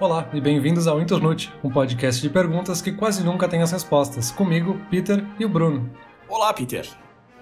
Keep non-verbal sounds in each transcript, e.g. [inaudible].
Olá e bem-vindos ao Internute, um podcast de perguntas que quase nunca tem as respostas. Comigo, Peter e o Bruno. Olá, Peter.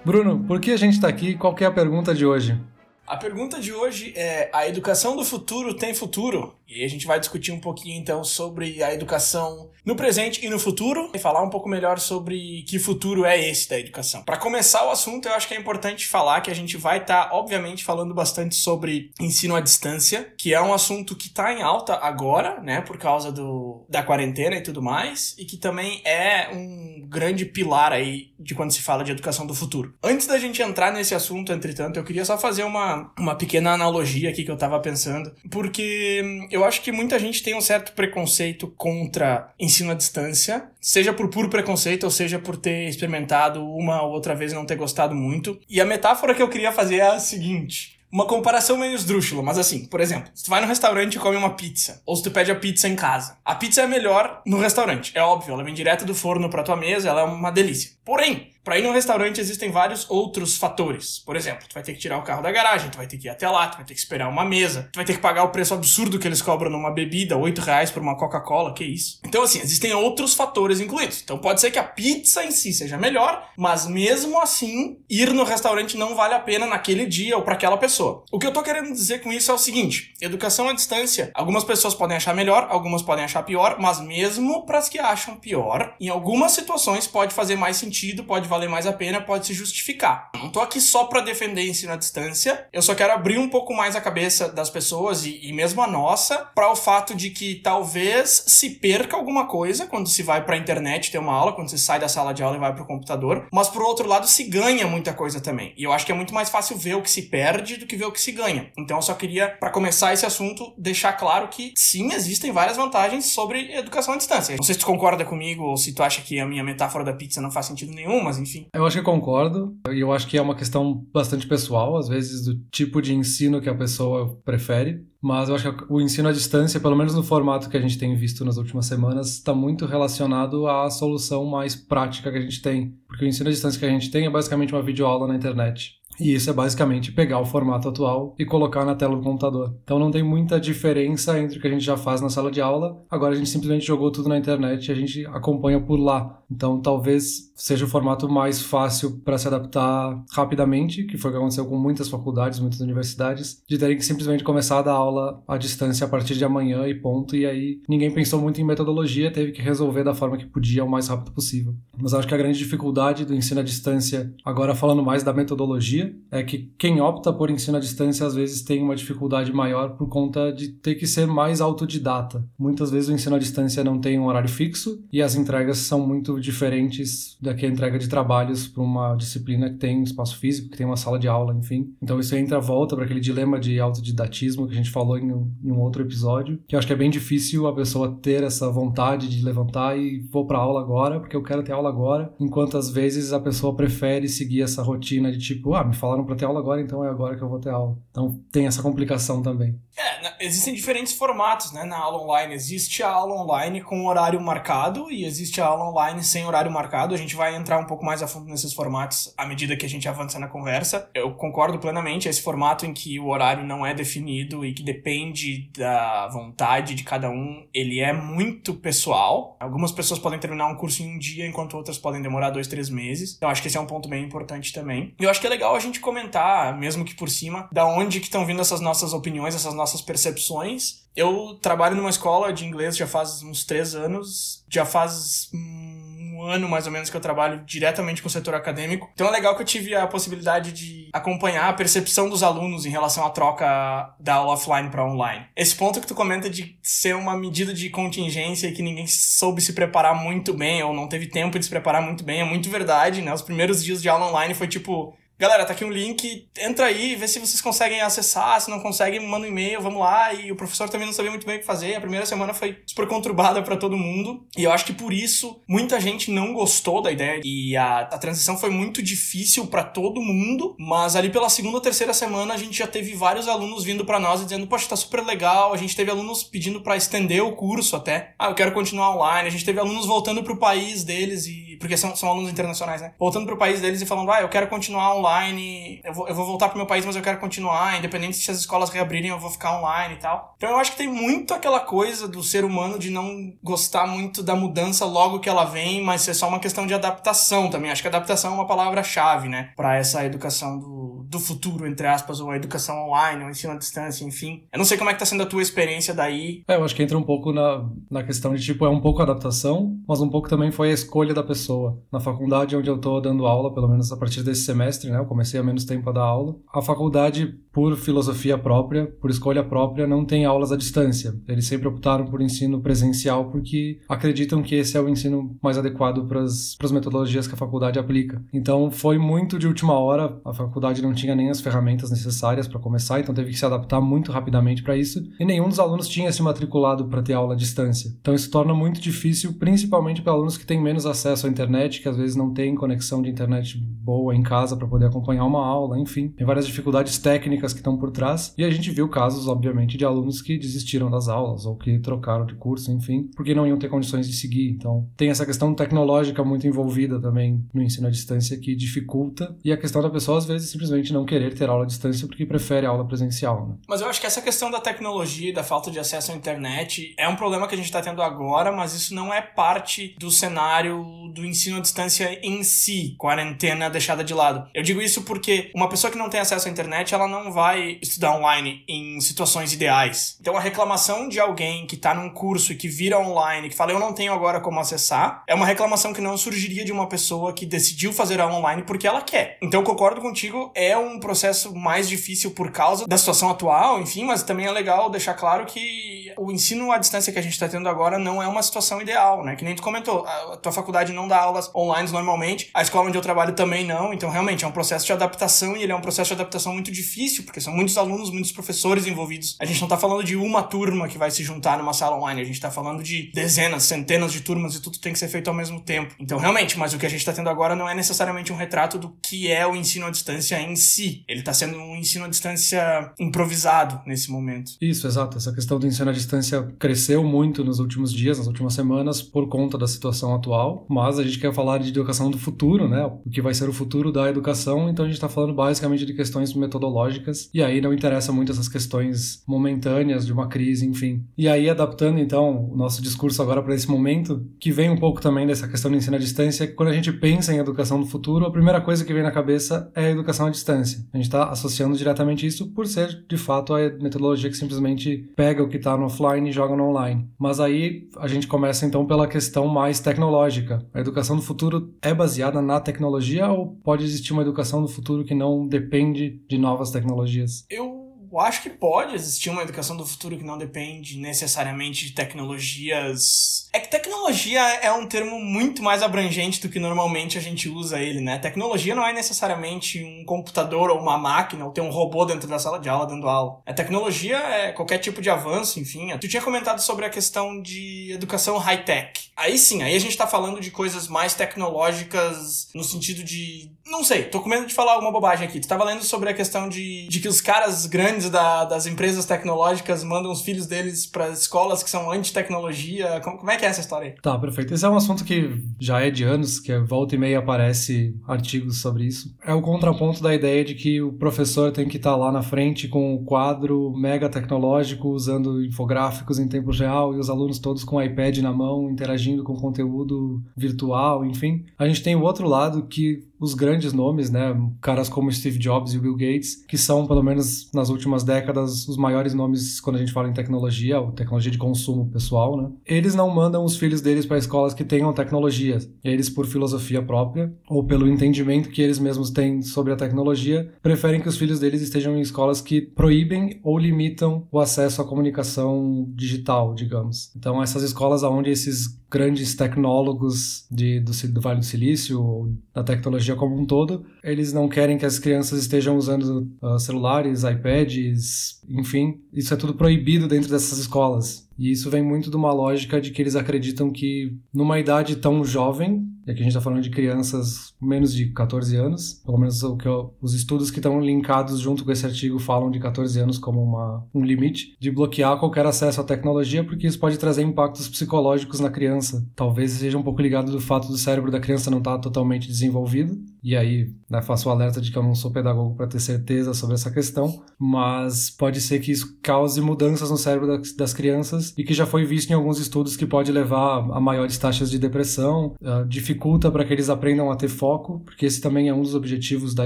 Bruno, por que a gente está aqui? Qual é a pergunta de hoje? A pergunta de hoje é: a educação do futuro tem futuro? E a gente vai discutir um pouquinho então sobre a educação no presente e no futuro e falar um pouco melhor sobre que futuro é esse da educação. Para começar o assunto, eu acho que é importante falar que a gente vai estar, tá, obviamente, falando bastante sobre ensino à distância, que é um assunto que está em alta agora, né, por causa do, da quarentena e tudo mais, e que também é um grande pilar aí de quando se fala de educação do futuro. Antes da gente entrar nesse assunto, entretanto, eu queria só fazer uma, uma pequena analogia aqui que eu estava pensando, porque eu acho que muita gente tem um certo preconceito contra ensino à distância, seja por puro preconceito ou seja por ter experimentado uma ou outra vez e não ter gostado muito. E a metáfora que eu queria fazer é a seguinte: uma comparação meio esdrúxula, mas assim, por exemplo, se tu vai no restaurante e come uma pizza, ou se tu pede a pizza em casa. A pizza é melhor no restaurante, é óbvio, ela vem direto do forno pra tua mesa, ela é uma delícia. Porém, para ir num restaurante existem vários outros fatores. Por exemplo, tu vai ter que tirar o carro da garagem, tu vai ter que ir até lá, tu vai ter que esperar uma mesa, tu vai ter que pagar o preço absurdo que eles cobram numa bebida, 8 reais por uma Coca-Cola, que isso. Então, assim, existem outros fatores incluídos. Então pode ser que a pizza em si seja melhor, mas mesmo assim, ir no restaurante não vale a pena naquele dia ou para aquela pessoa. O que eu tô querendo dizer com isso é o seguinte: educação à distância, algumas pessoas podem achar melhor, algumas podem achar pior, mas mesmo para as que acham pior, em algumas situações pode fazer mais sentido, pode valer mais a pena, pode se justificar. Não tô aqui só para defender ensino à distância, eu só quero abrir um pouco mais a cabeça das pessoas e, e mesmo a nossa para o fato de que talvez se perca alguma coisa quando se vai para a internet ter uma aula, quando você sai da sala de aula e vai para o computador, mas por outro lado se ganha muita coisa também. E eu acho que é muito mais fácil ver o que se perde do que ver o que se ganha. Então eu só queria, para começar esse assunto, deixar claro que sim, existem várias vantagens sobre educação à distância. Não sei se tu concorda comigo ou se tu acha que a minha metáfora da pizza não faz sentido nenhum, mas enfim. Eu acho que concordo, e eu acho que é uma questão bastante pessoal, às vezes, do tipo de ensino que a pessoa prefere. Mas eu acho que o ensino à distância, pelo menos no formato que a gente tem visto nas últimas semanas, está muito relacionado à solução mais prática que a gente tem. Porque o ensino à distância que a gente tem é basicamente uma videoaula na internet. E isso é basicamente pegar o formato atual e colocar na tela do computador. Então não tem muita diferença entre o que a gente já faz na sala de aula. Agora a gente simplesmente jogou tudo na internet e a gente acompanha por lá. Então talvez seja o formato mais fácil para se adaptar rapidamente, que foi o que aconteceu com muitas faculdades, muitas universidades, de terem que simplesmente começar a dar aula à distância a partir de amanhã e ponto. E aí ninguém pensou muito em metodologia, teve que resolver da forma que podia o mais rápido possível. Mas acho que a grande dificuldade do ensino à distância, agora falando mais da metodologia, é que quem opta por ensino à distância às vezes tem uma dificuldade maior por conta de ter que ser mais autodidata. Muitas vezes o ensino à distância não tem um horário fixo e as entregas são muito diferentes da que a entrega de trabalhos para uma disciplina que tem espaço físico, que tem uma sala de aula, enfim. Então isso entra volta para aquele dilema de autodidatismo que a gente falou em um, em um outro episódio, que eu acho que é bem difícil a pessoa ter essa vontade de levantar e vou para aula agora porque eu quero ter aula agora, enquanto às vezes a pessoa prefere seguir essa rotina de tipo, ah, me falaram para ter aula agora, então é agora que eu vou ter aula. Então tem essa complicação também. É, existem diferentes formatos, né, na aula online. Existe a aula online com horário marcado e existe a aula online sem horário marcado. A gente vai entrar um pouco mais a fundo nesses formatos à medida que a gente avança na conversa. Eu concordo plenamente, esse formato em que o horário não é definido e que depende da vontade de cada um, ele é muito pessoal. Algumas pessoas podem terminar um curso em um dia, enquanto outras podem demorar dois, três meses. Então acho que esse é um ponto bem importante também. E eu acho que é legal a gente comentar, mesmo que por cima, da onde que estão vindo essas nossas opiniões, essas nossas percepções. Eu trabalho numa escola de inglês já faz uns três anos, já faz um ano mais ou menos que eu trabalho diretamente com o setor acadêmico. Então é legal que eu tive a possibilidade de acompanhar a percepção dos alunos em relação à troca da aula offline para online. Esse ponto que tu comenta de ser uma medida de contingência e que ninguém soube se preparar muito bem ou não teve tempo de se preparar muito bem é muito verdade, né? Os primeiros dias de aula online foi tipo, Galera, tá aqui um link, entra aí, vê se vocês conseguem acessar, se não conseguem, manda um e-mail, vamos lá. E o professor também não sabia muito bem o que fazer. A primeira semana foi super conturbada para todo mundo. E eu acho que por isso muita gente não gostou da ideia. E a, a transição foi muito difícil para todo mundo. Mas ali pela segunda ou terceira semana a gente já teve vários alunos vindo para nós e dizendo: Poxa, tá super legal. A gente teve alunos pedindo para estender o curso até. Ah, eu quero continuar online. A gente teve alunos voltando pro país deles e. Porque são, são alunos internacionais, né? Voltando pro país deles e falando: Ah, eu quero continuar online online, eu vou, eu vou voltar pro meu país, mas eu quero continuar, independente se as escolas reabrirem, eu vou ficar online e tal. Então eu acho que tem muito aquela coisa do ser humano de não gostar muito da mudança logo que ela vem, mas é só uma questão de adaptação também. Acho que adaptação é uma palavra-chave, né, para essa educação do, do futuro, entre aspas, ou a educação online, ou ensino à distância, enfim. Eu não sei como é que tá sendo a tua experiência daí. É, eu acho que entra um pouco na, na questão de, tipo, é um pouco adaptação, mas um pouco também foi a escolha da pessoa. Na faculdade onde eu tô dando aula, pelo menos a partir desse semestre, né, eu comecei há menos tempo a dar aula, a faculdade, por filosofia própria, por escolha própria, não tem aulas à distância. Eles sempre optaram por ensino presencial porque acreditam que esse é o ensino mais adequado para as metodologias que a faculdade aplica. Então foi muito de última hora, a faculdade não tinha nem as ferramentas necessárias para começar, então teve que se adaptar muito rapidamente para isso, e nenhum dos alunos tinha se matriculado para ter aula à distância. Então isso torna muito difícil, principalmente para alunos que têm menos acesso à internet, que às vezes não têm conexão de internet boa em casa para poder acompanhar uma aula, enfim. Tem várias dificuldades técnicas que estão por trás, e a gente viu casos, obviamente, de alunos que desistiram das aulas ou que trocaram de curso, enfim, porque não iam ter condições de seguir. Então, tem essa questão tecnológica muito envolvida também no ensino à distância que dificulta, e a questão da pessoa, às vezes, simplesmente não querer ter aula à distância porque prefere aula presencial. Né? Mas eu acho que essa questão da tecnologia e da falta de acesso à internet é um problema que a gente está tendo agora, mas isso não é parte do cenário do ensino à distância em si, quarentena deixada de lado. Eu digo isso porque uma pessoa que não tem acesso à internet, ela não vai estudar online em situações ideais. Então a reclamação de alguém que está num curso e que vira online, que fala eu não tenho agora como acessar, é uma reclamação que não surgiria de uma pessoa que decidiu fazer aula online porque ela quer. Então concordo contigo, é um processo mais difícil por causa da situação atual, enfim, mas também é legal deixar claro que o ensino à distância que a gente está tendo agora não é uma situação ideal, né? Que nem tu comentou, a tua faculdade não dá aulas online normalmente, a escola onde eu trabalho também não, então realmente é um processo de adaptação e ele é um processo de adaptação muito difícil, porque são muitos alunos, muitos professores envolvidos. A gente não tá falando de uma turma que vai se juntar numa sala online, a gente tá falando de dezenas, centenas de turmas e tudo tem que ser feito ao mesmo tempo. Então, realmente, mas o que a gente tá tendo agora não é necessariamente um retrato do que é o ensino à distância em si. Ele tá sendo um ensino à distância improvisado nesse momento. Isso, exato. Essa questão do ensino à distância cresceu muito nos últimos dias, nas últimas semanas, por conta da situação atual, mas a gente quer falar de educação do futuro, né? O que vai ser o futuro da educação, então a gente está falando basicamente de questões metodológicas, e aí não interessa muito essas questões momentâneas de uma crise, enfim. E aí, adaptando então o nosso discurso agora para esse momento, que vem um pouco também dessa questão do ensino à distância, quando a gente pensa em educação do futuro, a primeira coisa que vem na cabeça é a educação à distância. A gente está associando diretamente isso por ser, de fato, a metodologia que simplesmente pega o que está no offline e joga no online. Mas aí a gente começa então pela questão mais tecnológica. A educação do futuro é baseada na tecnologia ou pode existir uma educação do futuro que não depende de novas tecnologias? Eu eu acho que pode existir uma educação do futuro que não depende necessariamente de tecnologias. É que tecnologia é um termo muito mais abrangente do que normalmente a gente usa ele, né? Tecnologia não é necessariamente um computador ou uma máquina ou ter um robô dentro da sala de aula dando aula. A tecnologia é qualquer tipo de avanço, enfim. Tu tinha comentado sobre a questão de educação high-tech. Aí sim, aí a gente tá falando de coisas mais tecnológicas no sentido de. Não sei, tô com medo de falar alguma bobagem aqui. Tu tava lendo sobre a questão de, de que os caras grandes grandes da, das empresas tecnológicas mandam os filhos deles para escolas que são anti-tecnologia. Como, como, é que é essa história aí? Tá, perfeito. Esse é um assunto que já é de anos, que volta e meia aparece artigos sobre isso. É o contraponto da ideia de que o professor tem que estar tá lá na frente com o quadro mega tecnológico, usando infográficos em tempo real e os alunos todos com o iPad na mão, interagindo com conteúdo virtual, enfim. A gente tem o outro lado que os grandes nomes, né, caras como Steve Jobs e Bill Gates, que são, pelo menos nas últimas décadas, os maiores nomes quando a gente fala em tecnologia, ou tecnologia de consumo pessoal, né, eles não mandam os filhos deles para escolas que tenham tecnologia. Eles, por filosofia própria, ou pelo entendimento que eles mesmos têm sobre a tecnologia, preferem que os filhos deles estejam em escolas que proíbem ou limitam o acesso à comunicação digital, digamos. Então, essas escolas onde esses grandes tecnólogos de, do, do Vale do Silício, ou da tecnologia como um todo, eles não querem que as crianças estejam usando uh, celulares, iPads, enfim, isso é tudo proibido dentro dessas escolas. E isso vem muito de uma lógica de que eles acreditam que numa idade tão jovem, e aqui a gente está falando de crianças menos de 14 anos, pelo menos o que eu, os estudos que estão linkados junto com esse artigo falam de 14 anos como uma, um limite, de bloquear qualquer acesso à tecnologia, porque isso pode trazer impactos psicológicos na criança. Talvez seja um pouco ligado do fato do cérebro da criança não estar tá totalmente desenvolvido, e aí né, faço o alerta de que eu não sou pedagogo para ter certeza sobre essa questão, mas pode ser que isso cause mudanças no cérebro das, das crianças e que já foi visto em alguns estudos que pode levar a maiores taxas de depressão, uh, dificulta para que eles aprendam a ter foco, porque esse também é um dos objetivos da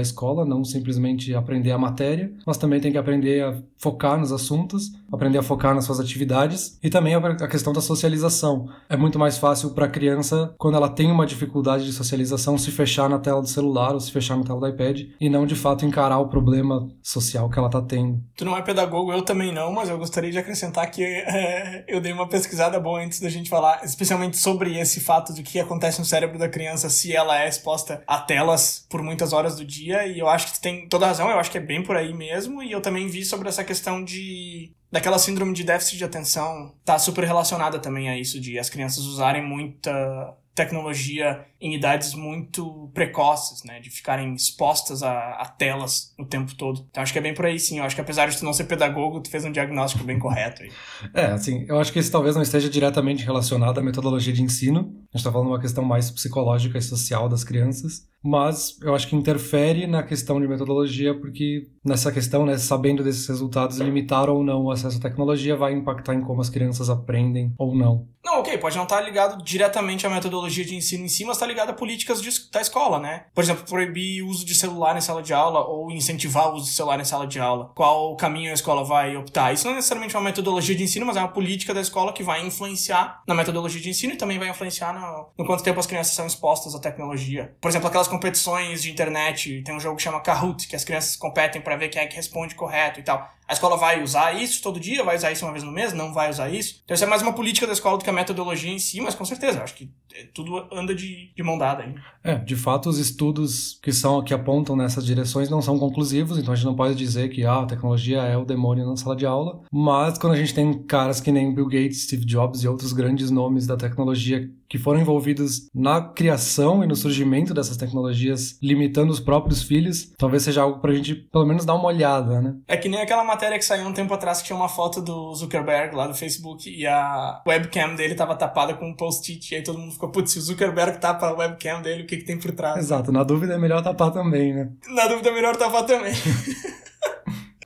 escola, não simplesmente aprender a matéria, mas também tem que aprender a focar nos assuntos, aprender a focar nas suas atividades e também a questão da socialização. É muito mais fácil para a criança, quando ela tem uma dificuldade de socialização, se fechar na tela do celular ou se fechar na tela do iPad e não de fato encarar o problema social que ela está tendo. Tu não é pedagogo, eu também não, mas eu gostaria de acrescentar que é, eu dei uma pesquisada boa antes da gente falar, especialmente sobre esse fato de que acontece no cérebro da criança se ela é exposta a telas por muitas horas do dia, e eu acho que tu tem toda razão, eu acho que é bem por aí mesmo, e eu também vi sobre essa questão de daquela síndrome de déficit de atenção tá super relacionada também a isso de as crianças usarem muita tecnologia em idades muito precoces, né? De ficarem expostas a, a, telas o tempo todo. Então acho que é bem por aí sim. Eu acho que apesar de tu não ser pedagogo, tu fez um diagnóstico bem correto aí. É, assim, eu acho que isso talvez não esteja diretamente relacionado à metodologia de ensino. A gente tá falando uma questão mais psicológica e social das crianças mas eu acho que interfere na questão de metodologia, porque nessa questão, né, sabendo desses resultados, limitar ou não o acesso à tecnologia vai impactar em como as crianças aprendem ou não. Não, ok, pode não estar ligado diretamente à metodologia de ensino em si, mas está ligado a políticas de, da escola, né? Por exemplo, proibir o uso de celular em sala de aula ou incentivar o uso de celular em sala de aula. Qual caminho a escola vai optar? Isso não é necessariamente uma metodologia de ensino, mas é uma política da escola que vai influenciar na metodologia de ensino e também vai influenciar no, no quanto tempo as crianças são expostas à tecnologia. Por exemplo, aquelas competições de internet, tem um jogo que chama Kahoot, que as crianças competem para ver quem é que responde correto e tal. A escola vai usar isso todo dia, vai usar isso uma vez no mês, não vai usar isso. Então isso é mais uma política da escola do que a metodologia em si, mas com certeza, acho que é, tudo anda de, de mão dada aí. É, de fato, os estudos que são que apontam nessas direções não são conclusivos, então a gente não pode dizer que ah, a tecnologia é o demônio na sala de aula, mas quando a gente tem caras que nem Bill Gates, Steve Jobs e outros grandes nomes da tecnologia que foram envolvidos na criação e no surgimento dessas tecnologias, limitando os próprios filhos, talvez seja algo pra gente pelo menos dar uma olhada, né? É que nem aquela matéria que saiu um tempo atrás que tinha uma foto do Zuckerberg lá do Facebook e a webcam dele tava tapada com um post-it e aí todo mundo ficou, putz, se o Zuckerberg tapa a webcam dele, o que que tem por trás? Exato, na dúvida é melhor tapar também, né? Na dúvida é melhor tapar também. [laughs]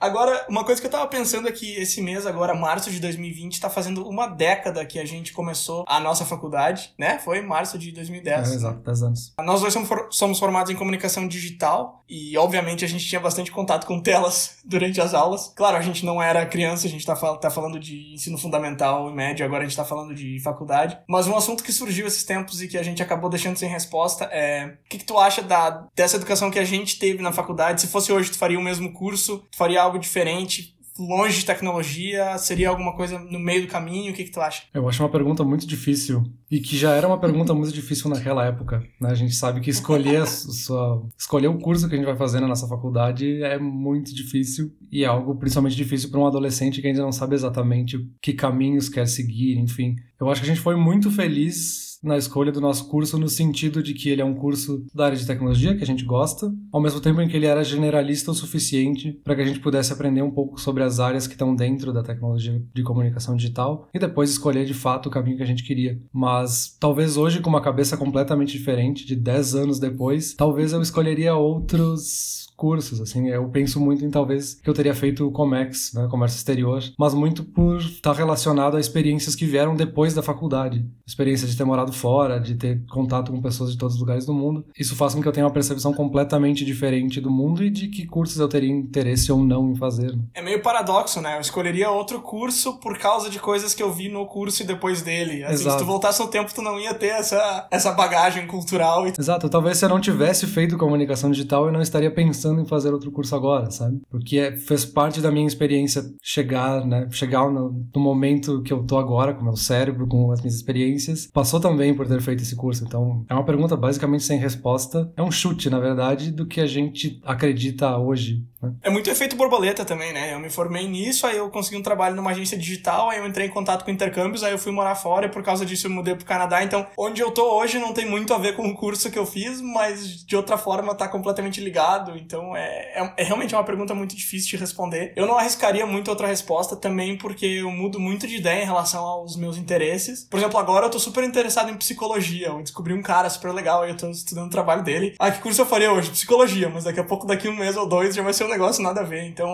Agora, uma coisa que eu tava pensando é que esse mês, agora, março de 2020, tá fazendo uma década que a gente começou a nossa faculdade, né? Foi março de 2010. É, exato, 10 anos. Nós dois somos, for somos formados em comunicação digital e, obviamente, a gente tinha bastante contato com telas [laughs] durante as aulas. Claro, a gente não era criança, a gente tá, tá falando de ensino fundamental e médio, agora a gente tá falando de faculdade. Mas um assunto que surgiu esses tempos e que a gente acabou deixando sem resposta é o que, que tu acha da, dessa educação que a gente teve na faculdade? Se fosse hoje, tu faria o mesmo curso? Tu faria algo diferente, longe de tecnologia? Seria alguma coisa no meio do caminho? O que, que tu acha? Eu acho uma pergunta muito difícil. E que já era uma pergunta muito difícil naquela época. Né? A gente sabe que escolher, sua, escolher o curso que a gente vai fazer na nossa faculdade é muito difícil. E é algo principalmente difícil para um adolescente que ainda não sabe exatamente que caminhos quer seguir, enfim. Eu acho que a gente foi muito feliz na escolha do nosso curso no sentido de que ele é um curso da área de tecnologia que a gente gosta, ao mesmo tempo em que ele era generalista o suficiente para que a gente pudesse aprender um pouco sobre as áreas que estão dentro da tecnologia de comunicação digital e depois escolher de fato o caminho que a gente queria. Mas talvez hoje com uma cabeça completamente diferente, de 10 anos depois, talvez eu escolheria outros cursos, assim, eu penso muito em talvez que eu teria feito o Comex, né, comércio exterior, mas muito por estar relacionado a experiências que vieram depois da faculdade, experiência de ter morado fora, de ter contato com pessoas de todos os lugares do mundo. Isso faz com que eu tenha uma percepção completamente diferente do mundo e de que cursos eu teria interesse ou não em fazer. Né? É meio paradoxo, né? Eu escolheria outro curso por causa de coisas que eu vi no curso e depois dele. Assim, Exato. se tu voltasse no tempo, tu não ia ter essa, essa bagagem cultural. E... Exato, talvez se eu não tivesse feito comunicação digital, eu não estaria pensando pensando em fazer outro curso agora, sabe? Porque é, fez parte da minha experiência chegar, né? Chegar no, no, momento que eu tô agora, com o meu cérebro, com as minhas experiências. Passou também por ter feito esse curso. Então, é uma pergunta basicamente sem resposta. É um chute, na verdade, do que a gente acredita hoje? É muito efeito borboleta também, né? Eu me formei nisso, aí eu consegui um trabalho numa agência digital, aí eu entrei em contato com intercâmbios, aí eu fui morar fora e por causa disso eu mudei pro Canadá. Então, onde eu tô hoje não tem muito a ver com o curso que eu fiz, mas de outra forma tá completamente ligado. Então, é, é, é realmente uma pergunta muito difícil de responder. Eu não arriscaria muito outra resposta também porque eu mudo muito de ideia em relação aos meus interesses. Por exemplo, agora eu tô super interessado em psicologia. Eu descobri um cara super legal, aí eu tô estudando o trabalho dele. Ah, que curso eu faria hoje? Psicologia, mas daqui a pouco, daqui um mês ou dois, já vai ser um negócio nada a ver. Então,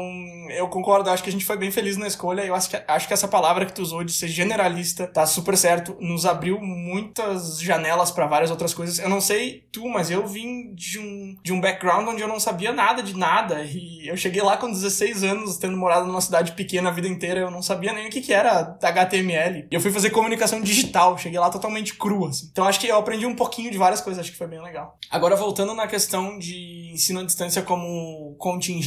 eu concordo, acho que a gente foi bem feliz na escolha. Eu acho que, acho que essa palavra que tu usou de ser generalista tá super certo. Nos abriu muitas janelas para várias outras coisas. Eu não sei tu, mas eu vim de um, de um background onde eu não sabia nada de nada. E eu cheguei lá com 16 anos, tendo morado numa cidade pequena a vida inteira, eu não sabia nem o que, que era HTML. E eu fui fazer comunicação digital, cheguei lá totalmente cru, assim. Então acho que eu aprendi um pouquinho de várias coisas, acho que foi bem legal. Agora, voltando na questão de ensino à distância como contingente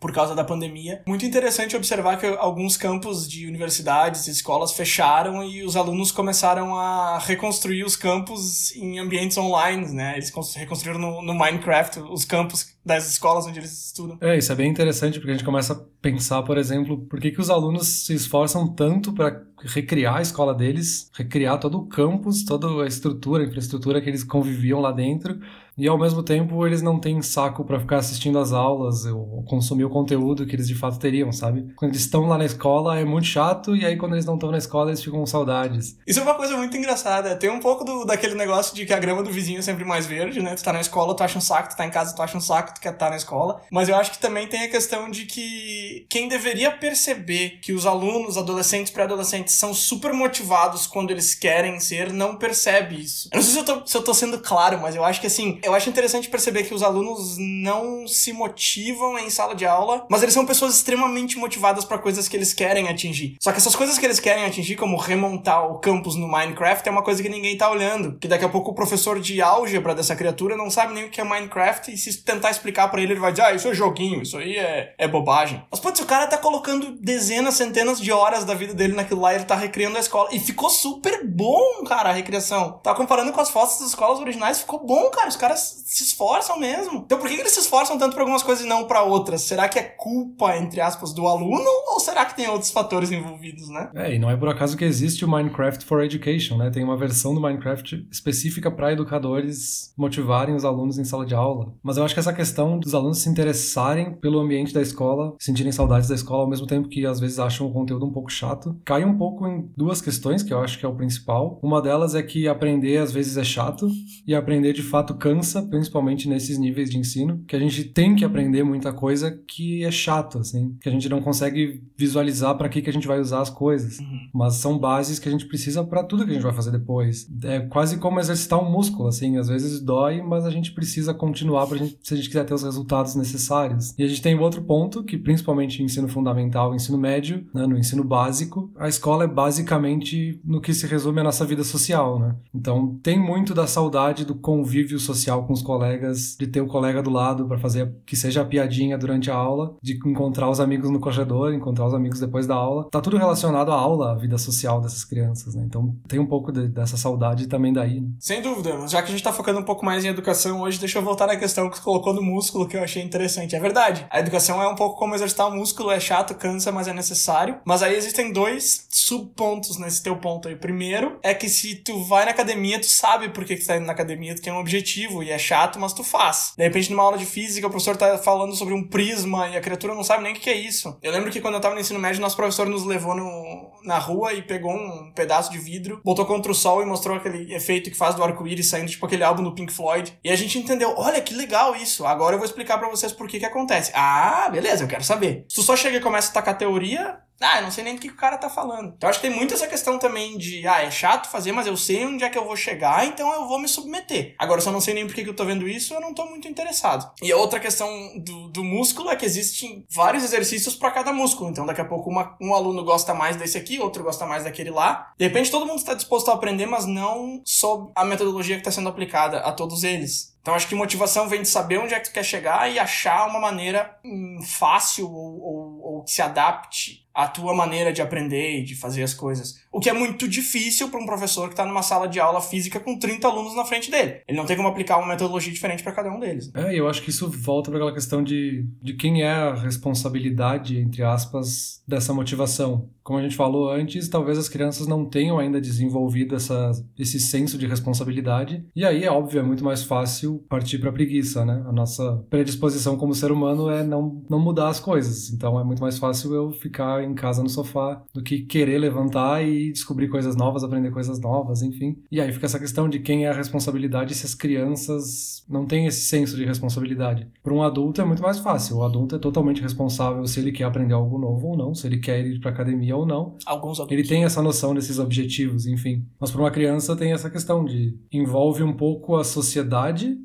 por causa da pandemia, muito interessante observar que alguns campos de universidades e escolas fecharam e os alunos começaram a reconstruir os campos em ambientes online, né? Eles reconstruíram no, no Minecraft os campos das escolas onde eles estudam. É, isso é bem interessante porque a gente começa a pensar, por exemplo, por que, que os alunos se esforçam tanto para recriar a escola deles, recriar todo o campus, toda a estrutura, a infraestrutura que eles conviviam lá dentro, e ao mesmo tempo eles não têm saco para ficar assistindo as aulas ou consumir o conteúdo que eles de fato teriam, sabe? Quando eles estão lá na escola é muito chato e aí quando eles não estão na escola eles ficam com saudades. Isso é uma coisa muito engraçada. Tem um pouco do, daquele negócio de que a grama do vizinho é sempre mais verde, né? Tu tá na escola, tu acha um saco, tu tá em casa, tu acha um saco, tu quer estar tá na escola. Mas eu acho que também tem a questão de que quem deveria perceber que os alunos, adolescentes, pré-adolescentes são super motivados quando eles querem ser, não percebe isso. Eu não sei se eu tô, se eu tô sendo claro, mas eu acho que assim, eu acho interessante perceber que os alunos não se motivam em sala de aula, mas eles são pessoas extremamente motivadas para coisas que eles querem atingir. Só que essas coisas que eles querem atingir, como remontar o campus no Minecraft, é uma coisa que ninguém tá olhando. Que daqui a pouco o professor de álgebra dessa criatura não sabe nem o que é Minecraft e se tentar explicar para ele, ele vai dizer, ah, isso é joguinho, isso aí é, é bobagem. Mas putz, o cara tá colocando dezenas, centenas de horas da vida dele naquilo lá, ele tá recriando a escola. E ficou super bom, cara, a recriação. Tá comparando com as fotos das escolas originais, ficou bom, cara. Os caras se esforçam mesmo. Então por que, que eles se esforçam tanto para algumas coisas e não para outras? Será que é culpa, entre aspas, do aluno ou será que tem outros fatores envolvidos, né? É, e não é por acaso que existe o Minecraft for Education, né? Tem uma versão do Minecraft específica para educadores motivarem os alunos em sala de aula. Mas eu acho que essa questão dos alunos se interessarem pelo ambiente da escola, sentirem saudades da escola ao mesmo tempo que às vezes acham o conteúdo um pouco chato, cai um pouco em duas questões que eu acho que é o principal. Uma delas é que aprender às vezes é chato e aprender de fato cansa, principalmente nesses níveis de ensino, que a gente tem que aprender muita coisa que é chato, assim, que a gente não consegue visualizar para que, que a gente vai usar as coisas. Uhum. Mas são bases que a gente precisa para tudo que a gente vai fazer depois. É quase como exercitar um músculo, assim, às vezes dói, mas a gente precisa continuar pra gente, se a gente quiser ter os resultados necessários. E a gente tem outro ponto, que principalmente em ensino fundamental, ensino médio, né, no ensino básico, a escola é basicamente no que se resume a nossa vida social, né? Então tem muito da saudade do convívio social com os colegas, de ter o colega do lado para fazer que seja a piadinha durante a aula, de encontrar os amigos no corredor, encontrar os amigos depois da aula. Tá tudo relacionado à aula, à vida social dessas crianças, né? Então tem um pouco de, dessa saudade também daí. Né? Sem dúvida, já que a gente tá focando um pouco mais em educação hoje, deixa eu voltar na questão que você colocou do músculo, que eu achei interessante. É verdade, a educação é um pouco como exercitar o músculo, é chato, cansa, mas é necessário. Mas aí existem dois subpontos nesse teu ponto aí. Primeiro é que se tu vai na academia, tu sabe por que, que tu tá indo na academia, tu tem um objetivo e é chato, mas tu faz. De repente, numa aula de física, o professor tá falando sobre um prisma e a criatura não sabe nem o que é isso. Eu lembro que quando eu tava no ensino médio, nosso professor nos levou no, na rua e pegou um pedaço de vidro, botou contra o sol e mostrou aquele efeito que faz do arco-íris saindo, tipo aquele álbum do Pink Floyd. E a gente entendeu, olha que legal isso. Agora eu vou explicar para vocês por que que acontece. Ah, beleza, eu quero saber. Se tu só chega e começa a tacar teoria, ah, eu não sei nem do que o cara tá falando. Então acho que tem muito essa questão também de, ah, é chato fazer, mas eu sei onde é que eu vou chegar, então eu vou me submeter. Agora, se eu não sei nem por que eu tô vendo isso, eu não tô muito interessado. E outra questão do, do músculo é que existem vários exercícios para cada músculo. Então daqui a pouco uma, um aluno gosta mais desse aqui, outro gosta mais daquele lá. De repente todo mundo está disposto a aprender, mas não sob a metodologia que está sendo aplicada a todos eles. Então acho que motivação vem de saber onde é que tu quer chegar e achar uma maneira hum, fácil ou, ou, ou que se adapte à tua maneira de aprender e de fazer as coisas. O que é muito difícil para um professor que está numa sala de aula física com 30 alunos na frente dele. Ele não tem como aplicar uma metodologia diferente para cada um deles. É, eu acho que isso volta para aquela questão de, de quem é a responsabilidade, entre aspas, dessa motivação. Como a gente falou antes, talvez as crianças não tenham ainda desenvolvido essa, esse senso de responsabilidade. E aí, é óbvio, é muito mais fácil partir para preguiça, né? A nossa predisposição como ser humano é não, não mudar as coisas. Então é muito mais fácil eu ficar em casa no sofá do que querer levantar e descobrir coisas novas, aprender coisas novas, enfim. E aí fica essa questão de quem é a responsabilidade se as crianças não têm esse senso de responsabilidade. Para um adulto é muito mais fácil. O adulto é totalmente responsável se ele quer aprender algo novo ou não, se ele quer ir para academia ou não. Alguns Ele tem essa noção desses objetivos, enfim. Mas para uma criança tem essa questão de envolve um pouco a sociedade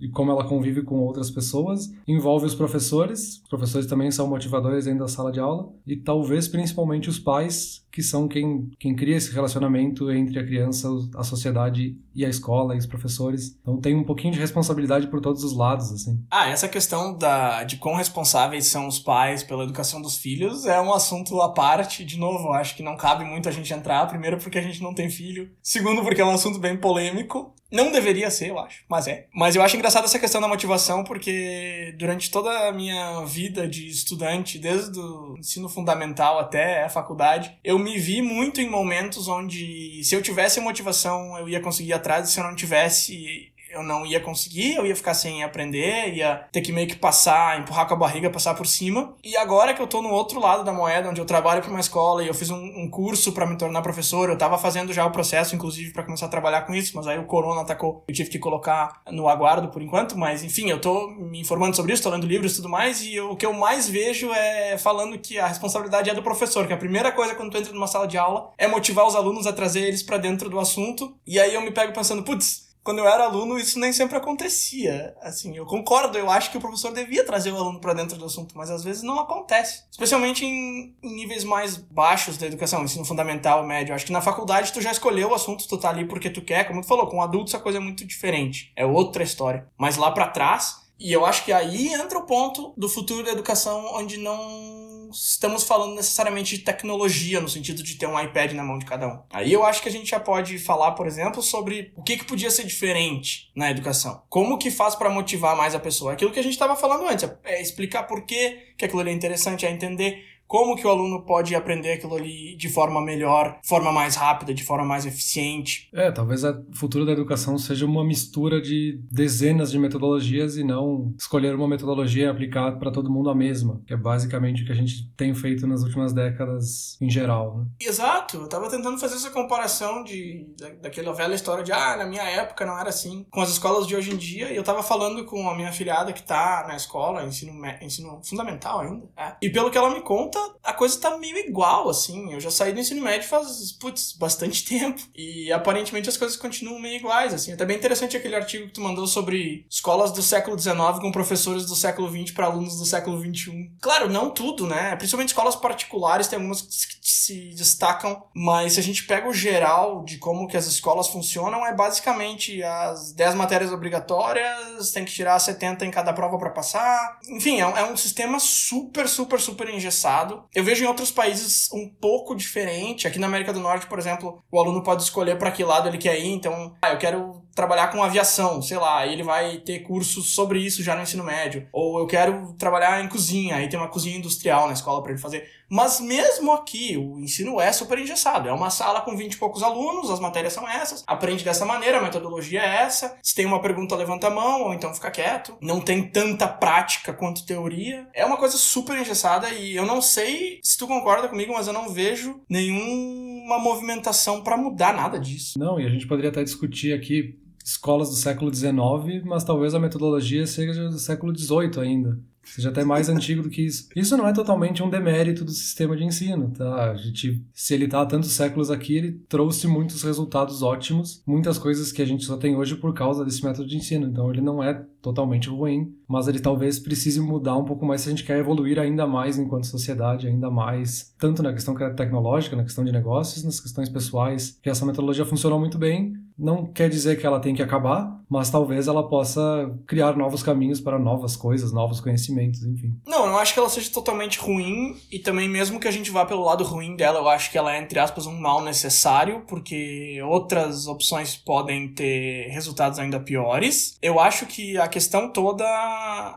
e como ela convive com outras pessoas, envolve os professores. Os professores também são motivadores dentro da sala de aula e talvez principalmente os pais que são quem, quem cria esse relacionamento entre a criança, a sociedade e a escola e os professores. Então tem um pouquinho de responsabilidade por todos os lados, assim. Ah, essa questão da, de quão responsáveis são os pais pela educação dos filhos é um assunto à parte. De novo, acho que não cabe muito a gente entrar. Primeiro, porque a gente não tem filho. Segundo, porque é um assunto bem polêmico. Não deveria ser, eu acho, mas é. Mas eu acho engraçado essa questão da motivação, porque durante toda a minha vida de estudante, desde o ensino fundamental até a faculdade, eu me vi muito em momentos onde, se eu tivesse motivação, eu ia conseguir ir atrás, e se eu não tivesse, eu não ia conseguir, eu ia ficar sem aprender, ia ter que meio que passar, empurrar com a barriga, passar por cima. E agora que eu tô no outro lado da moeda, onde eu trabalho para uma escola e eu fiz um, um curso para me tornar professor, eu tava fazendo já o processo, inclusive, para começar a trabalhar com isso, mas aí o corona atacou, eu tive que colocar no aguardo por enquanto, mas enfim, eu tô me informando sobre isso, tô lendo livros e tudo mais, e eu, o que eu mais vejo é falando que a responsabilidade é do professor, que a primeira coisa quando tu entra numa sala de aula é motivar os alunos a trazer eles para dentro do assunto, e aí eu me pego pensando, putz, quando eu era aluno, isso nem sempre acontecia. Assim, eu concordo, eu acho que o professor devia trazer o aluno para dentro do assunto, mas às vezes não acontece. Especialmente em, em, níveis mais baixos da educação, ensino fundamental, médio. Acho que na faculdade tu já escolheu o assunto, tu tá ali porque tu quer, como tu falou, com adultos a coisa é muito diferente. É outra história. Mas lá para trás, e eu acho que aí entra o ponto do futuro da educação onde não estamos falando necessariamente de tecnologia, no sentido de ter um iPad na mão de cada um. Aí eu acho que a gente já pode falar, por exemplo, sobre o que, que podia ser diferente na educação. Como que faz para motivar mais a pessoa? Aquilo que a gente estava falando antes, é explicar por que, aquilo ali é interessante, é entender como que o aluno pode aprender aquilo ali de forma melhor, de forma mais rápida, de forma mais eficiente. É, talvez o futuro da educação seja uma mistura de dezenas de metodologias e não escolher uma metodologia e aplicar para todo mundo a mesma, que é basicamente o que a gente tem feito nas últimas décadas em geral. Né? Exato, eu estava tentando fazer essa comparação de da, daquela velha história de ah, na minha época não era assim, com as escolas de hoje em dia, e eu estava falando com a minha filhada que está na escola, ensino, ensino fundamental ainda, é. e pelo que ela me conta, a coisa tá meio igual, assim. Eu já saí do ensino médio faz, putz, bastante [laughs] tempo. E aparentemente as coisas continuam meio iguais, assim. Até bem interessante aquele artigo que tu mandou sobre escolas do século XIX com professores do século XX para alunos do século XXI. Claro, não tudo, né? Principalmente escolas particulares, tem algumas que se destacam, mas se a gente pega o geral de como que as escolas funcionam, é basicamente as 10 matérias obrigatórias, tem que tirar 70 em cada prova para passar. Enfim, é é um sistema super, super, super engessado lado. Eu vejo em outros países um pouco diferente. Aqui na América do Norte, por exemplo, o aluno pode escolher para que lado ele quer ir. Então, ah, eu quero trabalhar com aviação, sei lá, ele vai ter cursos sobre isso já no ensino médio. Ou eu quero trabalhar em cozinha, aí tem uma cozinha industrial na escola para ele fazer. Mas mesmo aqui, o ensino é super engessado. É uma sala com 20 e poucos alunos, as matérias são essas, aprende dessa maneira, a metodologia é essa. Se tem uma pergunta, levanta a mão, ou então fica quieto. Não tem tanta prática quanto teoria. É uma coisa super engessada e eu não sei se tu concorda comigo, mas eu não vejo nenhuma movimentação para mudar nada disso. Não, e a gente poderia até discutir aqui escolas do século XIX, mas talvez a metodologia seja do século XVIII ainda seja até mais [laughs] antigo do que isso. Isso não é totalmente um demérito do sistema de ensino, tá? A gente, se ele está há tantos séculos aqui, ele trouxe muitos resultados ótimos, muitas coisas que a gente só tem hoje por causa desse método de ensino. Então ele não é totalmente ruim, mas ele talvez precise mudar um pouco mais se a gente quer evoluir ainda mais enquanto sociedade, ainda mais, tanto na questão tecnológica, na questão de negócios, nas questões pessoais, que essa metodologia funcionou muito bem, não quer dizer que ela tem que acabar, mas talvez ela possa criar novos caminhos para novas coisas, novos conhecimentos, enfim. Não, eu não acho que ela seja totalmente ruim, e também mesmo que a gente vá pelo lado ruim dela, eu acho que ela é, entre aspas, um mal necessário, porque outras opções podem ter resultados ainda piores. Eu acho que a questão toda